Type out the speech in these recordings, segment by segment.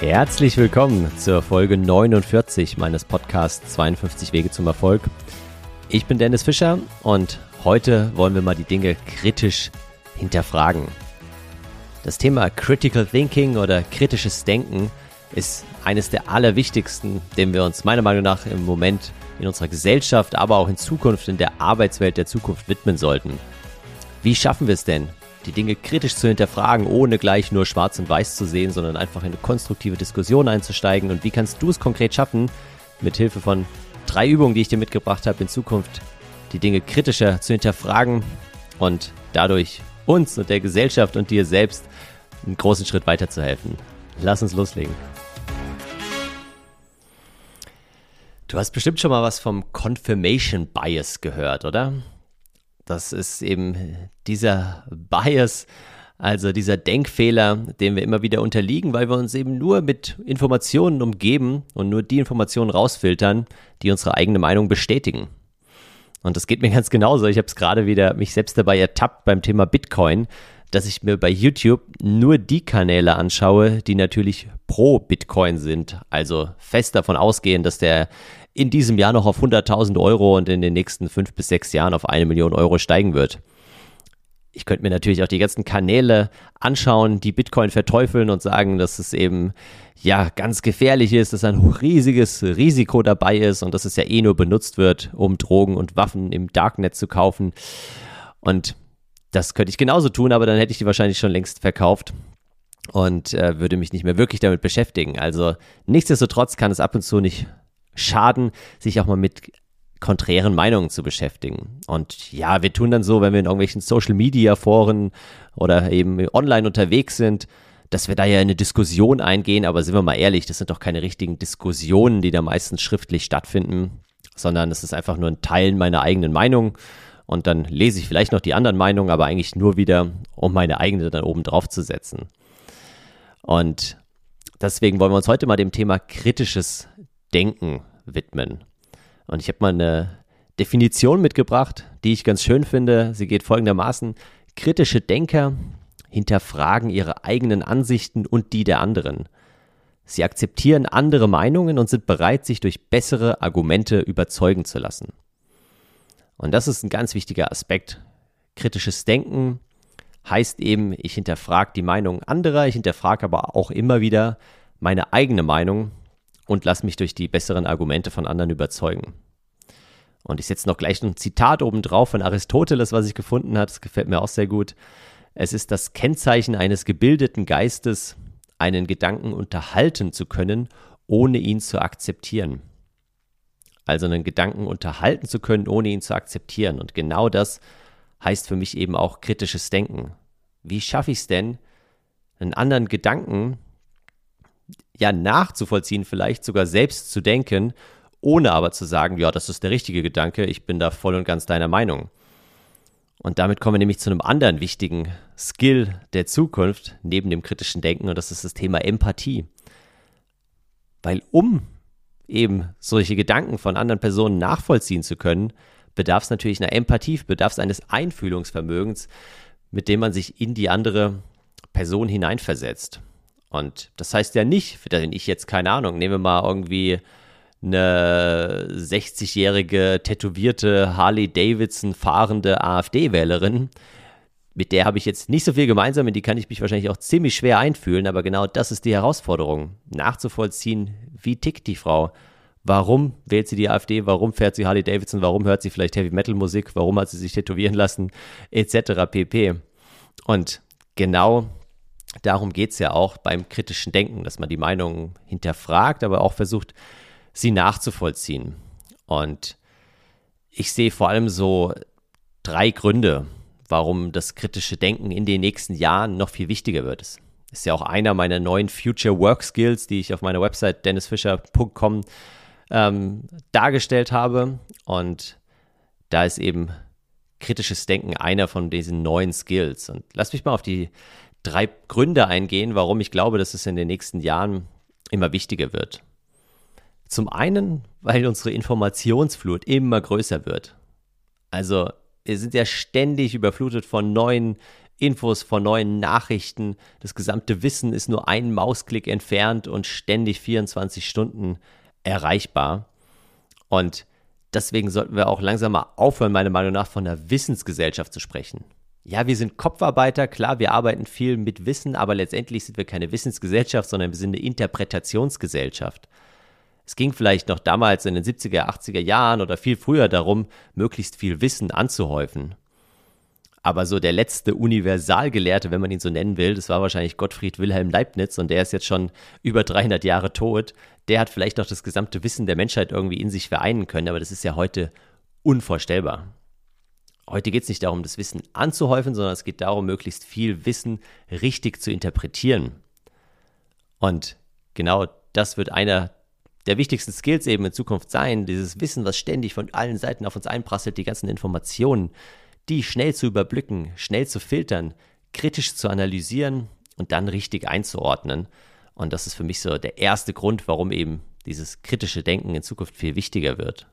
Herzlich willkommen zur Folge 49 meines Podcasts 52 Wege zum Erfolg. Ich bin Dennis Fischer und heute wollen wir mal die Dinge kritisch hinterfragen. Das Thema Critical Thinking oder kritisches Denken ist eines der allerwichtigsten, dem wir uns meiner Meinung nach im Moment in unserer Gesellschaft, aber auch in Zukunft in der Arbeitswelt der Zukunft widmen sollten. Wie schaffen wir es denn, die Dinge kritisch zu hinterfragen, ohne gleich nur schwarz und weiß zu sehen, sondern einfach in eine konstruktive Diskussion einzusteigen? Und wie kannst du es konkret schaffen, mit Hilfe von drei Übungen, die ich dir mitgebracht habe, in Zukunft die Dinge kritischer zu hinterfragen und dadurch uns und der Gesellschaft und dir selbst einen großen Schritt weiterzuhelfen? Lass uns loslegen. Du hast bestimmt schon mal was vom Confirmation Bias gehört, oder? Das ist eben dieser Bias, also dieser Denkfehler, dem wir immer wieder unterliegen, weil wir uns eben nur mit Informationen umgeben und nur die Informationen rausfiltern, die unsere eigene Meinung bestätigen. Und das geht mir ganz genauso. Ich habe es gerade wieder mich selbst dabei ertappt beim Thema Bitcoin, dass ich mir bei YouTube nur die Kanäle anschaue, die natürlich pro Bitcoin sind. Also fest davon ausgehen, dass der in diesem Jahr noch auf 100.000 Euro und in den nächsten fünf bis sechs Jahren auf eine Million Euro steigen wird. Ich könnte mir natürlich auch die ganzen Kanäle anschauen, die Bitcoin verteufeln und sagen, dass es eben ja ganz gefährlich ist, dass ein riesiges Risiko dabei ist und dass es ja eh nur benutzt wird, um Drogen und Waffen im Darknet zu kaufen. Und das könnte ich genauso tun, aber dann hätte ich die wahrscheinlich schon längst verkauft und äh, würde mich nicht mehr wirklich damit beschäftigen. Also nichtsdestotrotz kann es ab und zu nicht schaden, sich auch mal mit konträren Meinungen zu beschäftigen. Und ja, wir tun dann so, wenn wir in irgendwelchen Social Media Foren oder eben online unterwegs sind, dass wir da ja in eine Diskussion eingehen, aber sind wir mal ehrlich, das sind doch keine richtigen Diskussionen, die da meistens schriftlich stattfinden, sondern es ist einfach nur ein Teilen meiner eigenen Meinung und dann lese ich vielleicht noch die anderen Meinungen, aber eigentlich nur wieder, um meine eigene dann oben drauf zu setzen. Und deswegen wollen wir uns heute mal dem Thema kritisches Denken widmen. Und ich habe mal eine Definition mitgebracht, die ich ganz schön finde. Sie geht folgendermaßen. Kritische Denker hinterfragen ihre eigenen Ansichten und die der anderen. Sie akzeptieren andere Meinungen und sind bereit, sich durch bessere Argumente überzeugen zu lassen. Und das ist ein ganz wichtiger Aspekt. Kritisches Denken heißt eben, ich hinterfrage die Meinung anderer, ich hinterfrage aber auch immer wieder meine eigene Meinung und lass mich durch die besseren Argumente von anderen überzeugen. Und ich setze noch gleich ein Zitat oben drauf von Aristoteles, was ich gefunden habe. Das gefällt mir auch sehr gut. Es ist das Kennzeichen eines gebildeten Geistes, einen Gedanken unterhalten zu können, ohne ihn zu akzeptieren. Also einen Gedanken unterhalten zu können, ohne ihn zu akzeptieren. Und genau das heißt für mich eben auch kritisches Denken. Wie schaffe ich es denn, einen anderen Gedanken ja nachzuvollziehen, vielleicht sogar selbst zu denken, ohne aber zu sagen, ja, das ist der richtige Gedanke, ich bin da voll und ganz deiner Meinung. Und damit kommen wir nämlich zu einem anderen wichtigen Skill der Zukunft neben dem kritischen Denken und das ist das Thema Empathie. Weil um eben solche Gedanken von anderen Personen nachvollziehen zu können, bedarf es natürlich einer Empathie, bedarf es eines Einfühlungsvermögens, mit dem man sich in die andere Person hineinversetzt. Und das heißt ja nicht, wenn ich jetzt, keine Ahnung, nehme mal irgendwie eine 60-jährige tätowierte Harley Davidson fahrende AfD-Wählerin, mit der habe ich jetzt nicht so viel gemeinsam, in die kann ich mich wahrscheinlich auch ziemlich schwer einfühlen, aber genau das ist die Herausforderung, nachzuvollziehen, wie tickt die Frau, warum wählt sie die AfD, warum fährt sie Harley Davidson, warum hört sie vielleicht Heavy Metal Musik, warum hat sie sich tätowieren lassen, etc. pp. Und genau darum geht es ja auch beim kritischen Denken, dass man die Meinung hinterfragt, aber auch versucht, sie nachzuvollziehen. Und ich sehe vor allem so drei Gründe, warum das kritische Denken in den nächsten Jahren noch viel wichtiger wird. Das ist ja auch einer meiner neuen Future Work Skills, die ich auf meiner Website dennisfischer.com ähm, dargestellt habe. Und da ist eben kritisches Denken einer von diesen neuen Skills. Und lass mich mal auf die drei Gründe eingehen, warum ich glaube, dass es in den nächsten Jahren immer wichtiger wird. Zum einen, weil unsere Informationsflut immer größer wird. Also sind ja ständig überflutet von neuen Infos, vor neuen Nachrichten. Das gesamte Wissen ist nur einen Mausklick entfernt und ständig 24 Stunden erreichbar. Und deswegen sollten wir auch langsam mal aufhören, meiner Meinung nach, von einer Wissensgesellschaft zu sprechen. Ja, wir sind Kopfarbeiter, klar, wir arbeiten viel mit Wissen, aber letztendlich sind wir keine Wissensgesellschaft, sondern wir sind eine Interpretationsgesellschaft. Es ging vielleicht noch damals in den 70er, 80er Jahren oder viel früher darum, möglichst viel Wissen anzuhäufen. Aber so der letzte Universalgelehrte, wenn man ihn so nennen will, das war wahrscheinlich Gottfried Wilhelm Leibniz und der ist jetzt schon über 300 Jahre tot. Der hat vielleicht noch das gesamte Wissen der Menschheit irgendwie in sich vereinen können, aber das ist ja heute unvorstellbar. Heute geht es nicht darum, das Wissen anzuhäufen, sondern es geht darum, möglichst viel Wissen richtig zu interpretieren. Und genau das wird einer der wichtigsten Skills eben in Zukunft sein, dieses Wissen, was ständig von allen Seiten auf uns einprasselt, die ganzen Informationen, die schnell zu überblicken, schnell zu filtern, kritisch zu analysieren und dann richtig einzuordnen. Und das ist für mich so der erste Grund, warum eben dieses kritische Denken in Zukunft viel wichtiger wird.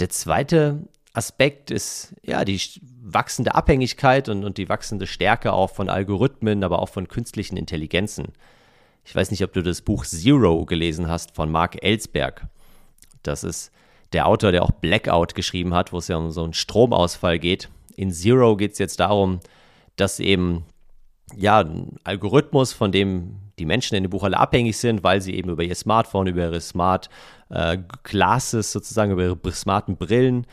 Der zweite Aspekt ist ja die wachsende Abhängigkeit und, und die wachsende Stärke auch von Algorithmen, aber auch von künstlichen Intelligenzen. Ich weiß nicht, ob du das Buch Zero gelesen hast von Mark Ellsberg. Das ist der Autor, der auch Blackout geschrieben hat, wo es ja um so einen Stromausfall geht. In Zero geht es jetzt darum, dass eben ja ein Algorithmus, von dem die Menschen in dem Buch alle abhängig sind, weil sie eben über ihr Smartphone, über ihre Smart äh, Glasses sozusagen, über ihre smarten Brillen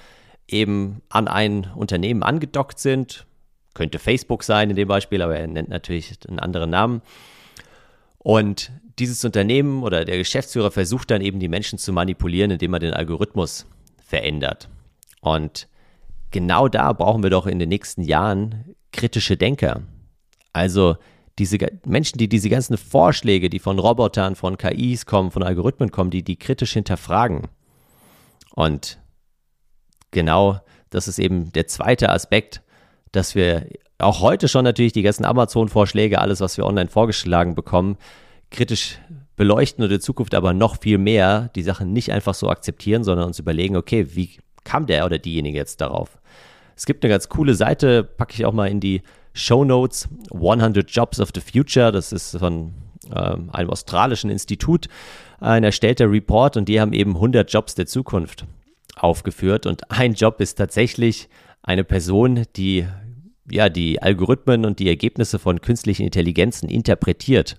eben an ein Unternehmen angedockt sind. Könnte Facebook sein in dem Beispiel, aber er nennt natürlich einen anderen Namen. Und dieses Unternehmen oder der Geschäftsführer versucht dann eben die Menschen zu manipulieren, indem er den Algorithmus verändert. Und genau da brauchen wir doch in den nächsten Jahren kritische Denker. Also diese Menschen, die diese ganzen Vorschläge, die von Robotern, von KIs kommen, von Algorithmen kommen, die die kritisch hinterfragen. Und genau das ist eben der zweite Aspekt, dass wir auch heute schon natürlich die ganzen Amazon-Vorschläge, alles, was wir online vorgeschlagen bekommen, kritisch beleuchten und in Zukunft aber noch viel mehr die Sachen nicht einfach so akzeptieren, sondern uns überlegen, okay, wie kam der oder diejenige jetzt darauf? Es gibt eine ganz coole Seite, packe ich auch mal in die Show Notes, 100 Jobs of the Future, das ist von ähm, einem australischen Institut. Ein erstellter Report und die haben eben 100 Jobs der Zukunft aufgeführt. Und ein Job ist tatsächlich eine Person, die ja die Algorithmen und die Ergebnisse von künstlichen Intelligenzen interpretiert.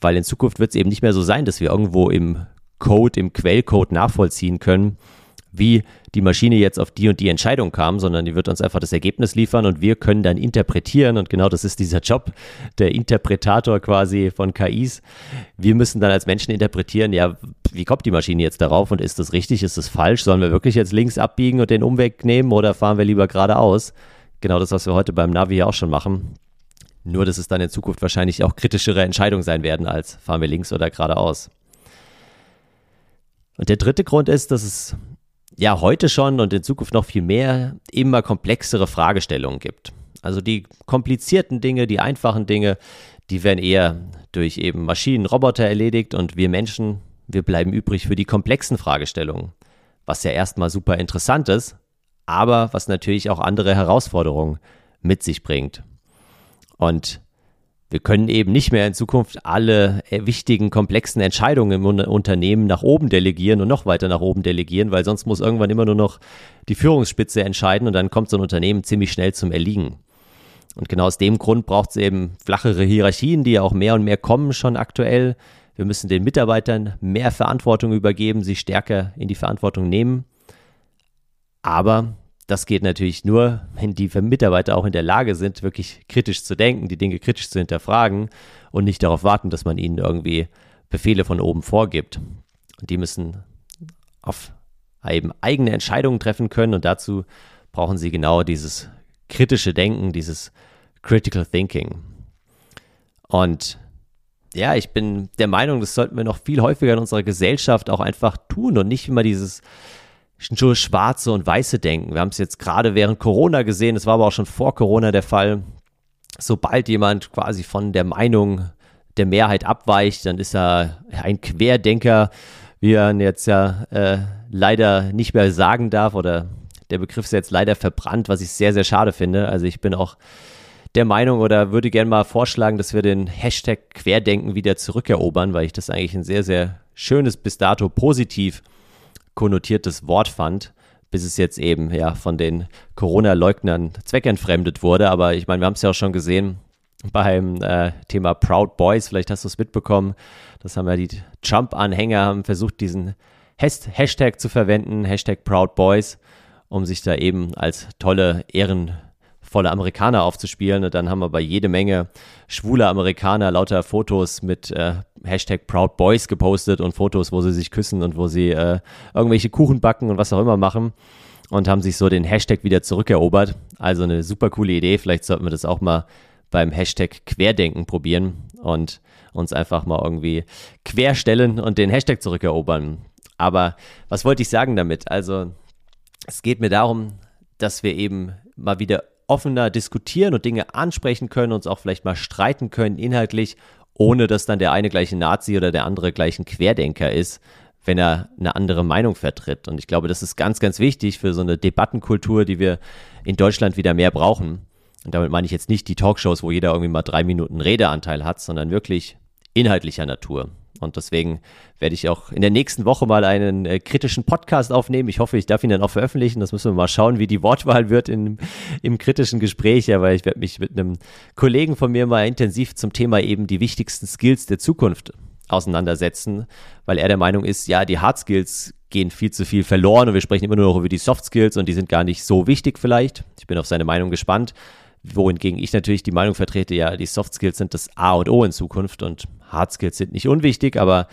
Weil in Zukunft wird es eben nicht mehr so sein, dass wir irgendwo im Code, im Quellcode nachvollziehen können, wie die Maschine jetzt auf die und die Entscheidung kam, sondern die wird uns einfach das Ergebnis liefern und wir können dann interpretieren und genau das ist dieser Job, der Interpretator quasi von KIs. Wir müssen dann als Menschen interpretieren, ja, wie kommt die Maschine jetzt darauf und ist das richtig, ist das falsch, sollen wir wirklich jetzt links abbiegen und den Umweg nehmen oder fahren wir lieber geradeaus? Genau das, was wir heute beim Navi auch schon machen. Nur, dass es dann in Zukunft wahrscheinlich auch kritischere Entscheidungen sein werden, als fahren wir links oder geradeaus. Und der dritte Grund ist, dass es ja heute schon und in Zukunft noch viel mehr immer komplexere Fragestellungen gibt. Also die komplizierten Dinge, die einfachen Dinge, die werden eher durch eben Maschinen, Roboter erledigt und wir Menschen, wir bleiben übrig für die komplexen Fragestellungen. Was ja erstmal super interessant ist, aber was natürlich auch andere Herausforderungen mit sich bringt. Und wir können eben nicht mehr in Zukunft alle äh, wichtigen, komplexen Entscheidungen im Unternehmen nach oben delegieren und noch weiter nach oben delegieren, weil sonst muss irgendwann immer nur noch die Führungsspitze entscheiden und dann kommt so ein Unternehmen ziemlich schnell zum Erliegen. Und genau aus dem Grund braucht es eben flachere Hierarchien, die ja auch mehr und mehr kommen schon aktuell. Wir müssen den Mitarbeitern mehr Verantwortung übergeben, sie stärker in die Verantwortung nehmen. Aber das geht natürlich nur, wenn die Mitarbeiter auch in der Lage sind, wirklich kritisch zu denken, die Dinge kritisch zu hinterfragen und nicht darauf warten, dass man ihnen irgendwie Befehle von oben vorgibt. Und die müssen auf eben eigene Entscheidungen treffen können und dazu brauchen sie genau dieses kritische Denken, dieses Critical Thinking. Und ja, ich bin der Meinung, das sollten wir noch viel häufiger in unserer Gesellschaft auch einfach tun und nicht immer dieses nur schwarze und weiße denken. Wir haben es jetzt gerade während Corona gesehen, es war aber auch schon vor Corona der Fall. Sobald jemand quasi von der Meinung der Mehrheit abweicht, dann ist er ein Querdenker, wie er jetzt ja äh, leider nicht mehr sagen darf oder Der Begriff ist jetzt leider verbrannt, was ich sehr, sehr schade finde. Also ich bin auch der Meinung oder würde gerne mal vorschlagen, dass wir den Hashtag Querdenken wieder zurückerobern, weil ich das eigentlich ein sehr, sehr schönes, bis dato positiv konnotiertes Wort fand, bis es jetzt eben ja von den Corona-Leugnern zweckentfremdet wurde. Aber ich meine, wir haben es ja auch schon gesehen beim äh, Thema Proud Boys. Vielleicht hast du es mitbekommen. Das haben ja die Trump-Anhänger haben versucht, diesen Hashtag zu verwenden, Hashtag Proud Boys, um sich da eben als tolle Ehren volle Amerikaner aufzuspielen. Und dann haben wir bei jede Menge schwule Amerikaner lauter Fotos mit äh, Hashtag Proud Boys gepostet und Fotos, wo sie sich küssen und wo sie äh, irgendwelche Kuchen backen und was auch immer machen. Und haben sich so den Hashtag wieder zurückerobert. Also eine super coole Idee. Vielleicht sollten wir das auch mal beim Hashtag Querdenken probieren und uns einfach mal irgendwie querstellen und den Hashtag zurückerobern. Aber was wollte ich sagen damit? Also es geht mir darum, dass wir eben mal wieder offener diskutieren und Dinge ansprechen können, uns auch vielleicht mal streiten können inhaltlich, ohne dass dann der eine gleich ein Nazi oder der andere gleich ein Querdenker ist, wenn er eine andere Meinung vertritt. Und ich glaube, das ist ganz, ganz wichtig für so eine Debattenkultur, die wir in Deutschland wieder mehr brauchen. Und damit meine ich jetzt nicht die Talkshows, wo jeder irgendwie mal drei Minuten Redeanteil hat, sondern wirklich inhaltlicher Natur. Und deswegen werde ich auch in der nächsten Woche mal einen äh, kritischen Podcast aufnehmen. Ich hoffe, ich darf ihn dann auch veröffentlichen. Das müssen wir mal schauen, wie die Wortwahl wird in, im kritischen Gespräch. Aber ich werde mich mit einem Kollegen von mir mal intensiv zum Thema eben die wichtigsten Skills der Zukunft auseinandersetzen, weil er der Meinung ist, ja, die Hard Skills gehen viel zu viel verloren und wir sprechen immer nur noch über die Soft Skills und die sind gar nicht so wichtig vielleicht. Ich bin auf seine Meinung gespannt wohingegen ich natürlich die Meinung vertrete, ja, die Soft Skills sind das A und O in Zukunft und Hard Skills sind nicht unwichtig, aber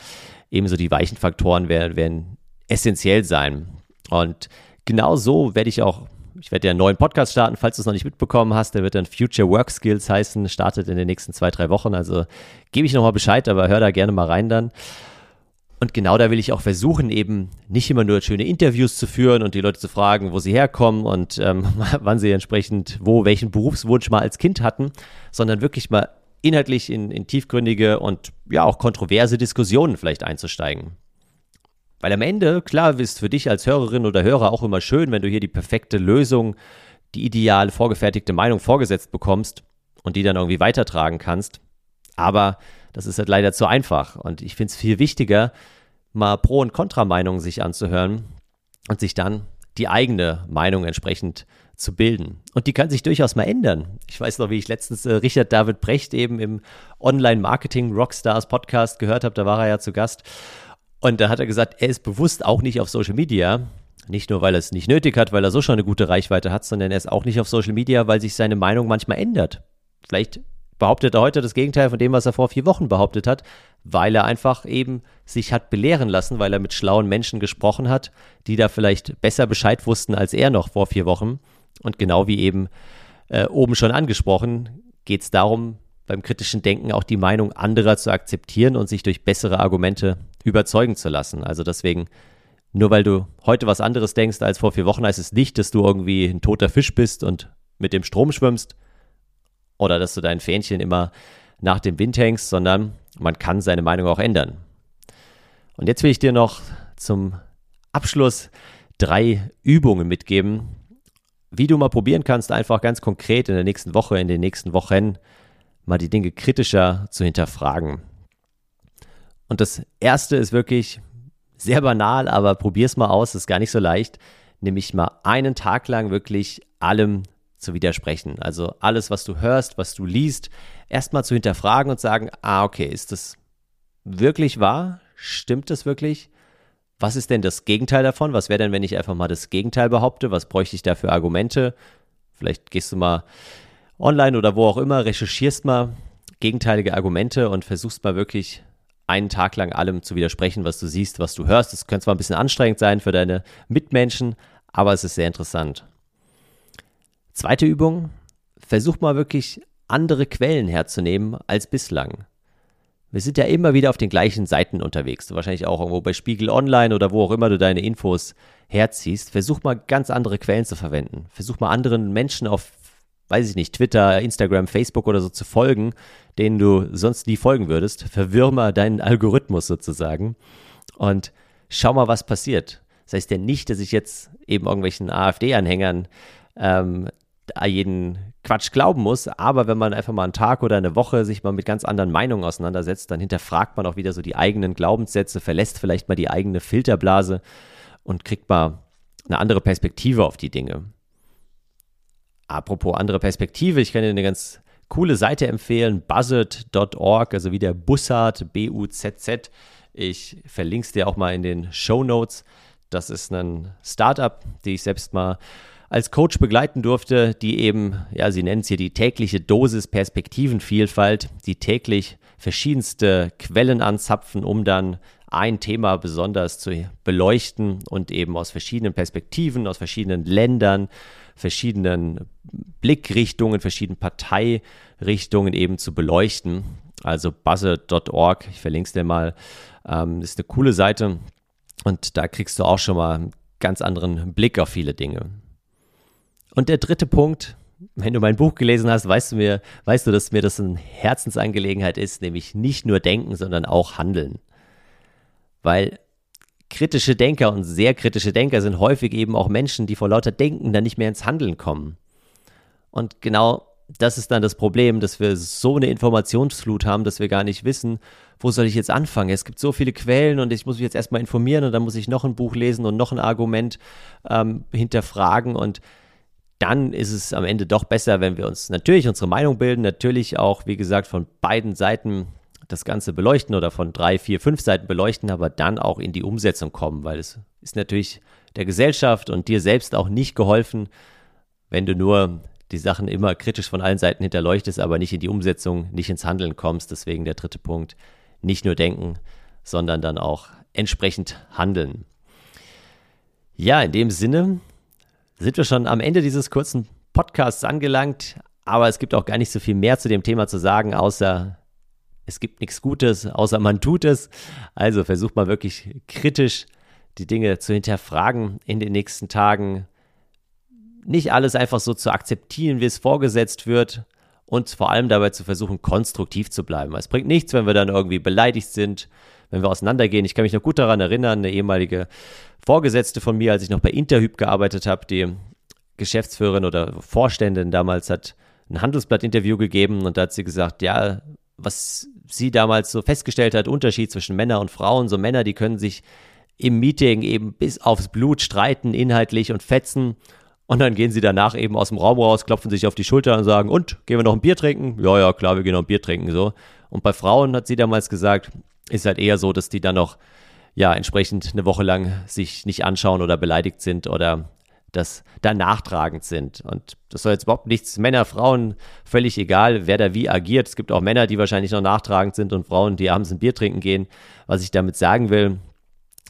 ebenso die weichen Faktoren werden, werden essentiell sein. Und genau so werde ich auch, ich werde ja einen neuen Podcast starten, falls du es noch nicht mitbekommen hast, der wird dann Future Work Skills heißen, startet in den nächsten zwei, drei Wochen. Also gebe ich nochmal Bescheid, aber hör da gerne mal rein dann. Und genau da will ich auch versuchen, eben nicht immer nur schöne Interviews zu führen und die Leute zu fragen, wo sie herkommen und ähm, wann sie entsprechend wo welchen Berufswunsch mal als Kind hatten, sondern wirklich mal inhaltlich in, in tiefgründige und ja auch kontroverse Diskussionen vielleicht einzusteigen. Weil am Ende, klar, ist für dich als Hörerin oder Hörer auch immer schön, wenn du hier die perfekte Lösung, die ideale vorgefertigte Meinung vorgesetzt bekommst und die dann irgendwie weitertragen kannst. Aber das ist halt leider zu einfach. Und ich finde es viel wichtiger, mal Pro- und Kontrameinungen sich anzuhören und sich dann die eigene Meinung entsprechend zu bilden. Und die kann sich durchaus mal ändern. Ich weiß noch, wie ich letztens äh, Richard David Brecht eben im Online-Marketing Rockstars Podcast gehört habe, da war er ja zu Gast. Und da hat er gesagt, er ist bewusst auch nicht auf Social Media. Nicht nur, weil er es nicht nötig hat, weil er so schon eine gute Reichweite hat, sondern er ist auch nicht auf Social Media, weil sich seine Meinung manchmal ändert. Vielleicht behauptet er heute das Gegenteil von dem, was er vor vier Wochen behauptet hat, weil er einfach eben sich hat belehren lassen, weil er mit schlauen Menschen gesprochen hat, die da vielleicht besser Bescheid wussten als er noch vor vier Wochen. Und genau wie eben äh, oben schon angesprochen, geht es darum, beim kritischen Denken auch die Meinung anderer zu akzeptieren und sich durch bessere Argumente überzeugen zu lassen. Also deswegen, nur weil du heute was anderes denkst als vor vier Wochen, heißt es nicht, dass du irgendwie ein toter Fisch bist und mit dem Strom schwimmst, oder dass du dein Fähnchen immer nach dem Wind hängst, sondern man kann seine Meinung auch ändern. Und jetzt will ich dir noch zum Abschluss drei Übungen mitgeben, wie du mal probieren kannst, einfach ganz konkret in der nächsten Woche, in den nächsten Wochen mal die Dinge kritischer zu hinterfragen. Und das erste ist wirklich sehr banal, aber probier's mal aus, ist gar nicht so leicht, nämlich mal einen Tag lang wirklich allem zu widersprechen. Also alles, was du hörst, was du liest, erstmal zu hinterfragen und sagen, ah, okay, ist das wirklich wahr? Stimmt das wirklich? Was ist denn das Gegenteil davon? Was wäre denn, wenn ich einfach mal das Gegenteil behaupte? Was bräuchte ich da für Argumente? Vielleicht gehst du mal online oder wo auch immer, recherchierst mal gegenteilige Argumente und versuchst mal wirklich einen Tag lang allem zu widersprechen, was du siehst, was du hörst. Das könnte zwar ein bisschen anstrengend sein für deine Mitmenschen, aber es ist sehr interessant. Zweite Übung, versuch mal wirklich andere Quellen herzunehmen als bislang. Wir sind ja immer wieder auf den gleichen Seiten unterwegs. Wahrscheinlich auch irgendwo bei Spiegel Online oder wo auch immer du deine Infos herziehst. Versuch mal ganz andere Quellen zu verwenden. Versuch mal anderen Menschen auf, weiß ich nicht, Twitter, Instagram, Facebook oder so zu folgen, denen du sonst nie folgen würdest. Verwirr mal deinen Algorithmus sozusagen und schau mal, was passiert. Das heißt ja nicht, dass ich jetzt eben irgendwelchen AfD-Anhängern ähm, jeden Quatsch glauben muss, aber wenn man einfach mal einen Tag oder eine Woche sich mal mit ganz anderen Meinungen auseinandersetzt, dann hinterfragt man auch wieder so die eigenen Glaubenssätze, verlässt vielleicht mal die eigene Filterblase und kriegt mal eine andere Perspektive auf die Dinge. Apropos andere Perspektive, ich kann dir eine ganz coole Seite empfehlen, buzzard.org, also wie der Bussard, B-U-Z-Z. Ich verlinke es dir auch mal in den Show Notes. Das ist ein Startup, die ich selbst mal als Coach begleiten durfte, die eben, ja, sie nennen es hier die tägliche Dosis Perspektivenvielfalt, die täglich verschiedenste Quellen anzapfen, um dann ein Thema besonders zu beleuchten und eben aus verschiedenen Perspektiven, aus verschiedenen Ländern, verschiedenen Blickrichtungen, verschiedenen Parteirichtungen eben zu beleuchten. Also buzzer.org, ich verlinke es dir mal, ähm, ist eine coole Seite und da kriegst du auch schon mal einen ganz anderen Blick auf viele Dinge. Und der dritte Punkt, wenn du mein Buch gelesen hast, weißt du mir, weißt du, dass mir das eine Herzensangelegenheit ist, nämlich nicht nur denken, sondern auch handeln. Weil kritische Denker und sehr kritische Denker sind häufig eben auch Menschen, die vor lauter Denken dann nicht mehr ins Handeln kommen. Und genau das ist dann das Problem, dass wir so eine Informationsflut haben, dass wir gar nicht wissen, wo soll ich jetzt anfangen? Es gibt so viele Quellen und ich muss mich jetzt erstmal informieren und dann muss ich noch ein Buch lesen und noch ein Argument ähm, hinterfragen und dann ist es am Ende doch besser, wenn wir uns natürlich unsere Meinung bilden, natürlich auch, wie gesagt, von beiden Seiten das Ganze beleuchten oder von drei, vier, fünf Seiten beleuchten, aber dann auch in die Umsetzung kommen, weil es ist natürlich der Gesellschaft und dir selbst auch nicht geholfen, wenn du nur die Sachen immer kritisch von allen Seiten hinterleuchtest, aber nicht in die Umsetzung, nicht ins Handeln kommst. Deswegen der dritte Punkt, nicht nur denken, sondern dann auch entsprechend handeln. Ja, in dem Sinne sind wir schon am Ende dieses kurzen Podcasts angelangt. Aber es gibt auch gar nicht so viel mehr zu dem Thema zu sagen, außer es gibt nichts Gutes, außer man tut es. Also versucht mal wirklich kritisch die Dinge zu hinterfragen in den nächsten Tagen. Nicht alles einfach so zu akzeptieren, wie es vorgesetzt wird und vor allem dabei zu versuchen, konstruktiv zu bleiben. Es bringt nichts, wenn wir dann irgendwie beleidigt sind, wenn wir auseinandergehen. Ich kann mich noch gut daran erinnern, eine ehemalige Vorgesetzte von mir, als ich noch bei Interhyp gearbeitet habe, die Geschäftsführerin oder Vorständin damals hat ein Handelsblatt-Interview gegeben und da hat sie gesagt, ja, was sie damals so festgestellt hat, Unterschied zwischen Männern und Frauen, so Männer, die können sich im Meeting eben bis aufs Blut streiten, inhaltlich und fetzen. Und dann gehen sie danach eben aus dem Raum raus, klopfen sich auf die Schulter und sagen, und, gehen wir noch ein Bier trinken? Ja, ja, klar, wir gehen noch ein Bier trinken, so. Und bei Frauen hat sie damals gesagt, ist halt eher so, dass die dann noch ja, entsprechend eine Woche lang sich nicht anschauen oder beleidigt sind oder das da nachtragend sind. Und das soll jetzt überhaupt nichts, Männer, Frauen, völlig egal, wer da wie agiert. Es gibt auch Männer, die wahrscheinlich noch nachtragend sind und Frauen, die abends ein Bier trinken gehen. Was ich damit sagen will,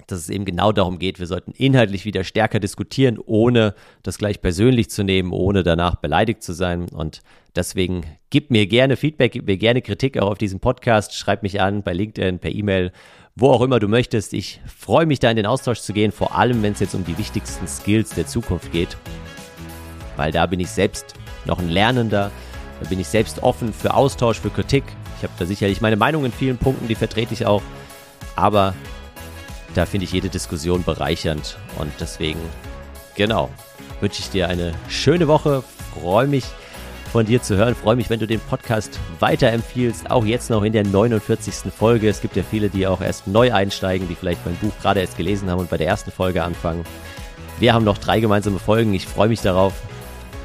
dass es eben genau darum geht, wir sollten inhaltlich wieder stärker diskutieren, ohne das gleich persönlich zu nehmen, ohne danach beleidigt zu sein. Und deswegen gib mir gerne Feedback, gib mir gerne Kritik auch auf diesem Podcast, schreib mich an bei LinkedIn, per E-Mail wo auch immer du möchtest. Ich freue mich da in den Austausch zu gehen, vor allem wenn es jetzt um die wichtigsten Skills der Zukunft geht, weil da bin ich selbst noch ein Lernender, da bin ich selbst offen für Austausch, für Kritik. Ich habe da sicherlich meine Meinung in vielen Punkten, die vertrete ich auch, aber da finde ich jede Diskussion bereichernd und deswegen, genau, wünsche ich dir eine schöne Woche, freue mich von dir zu hören. Freue mich, wenn du den Podcast weiterempfiehlst, auch jetzt noch in der 49. Folge. Es gibt ja viele, die auch erst neu einsteigen, die vielleicht mein Buch gerade erst gelesen haben und bei der ersten Folge anfangen. Wir haben noch drei gemeinsame Folgen. Ich freue mich darauf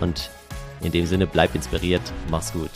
und in dem Sinne bleib inspiriert. Mach's gut.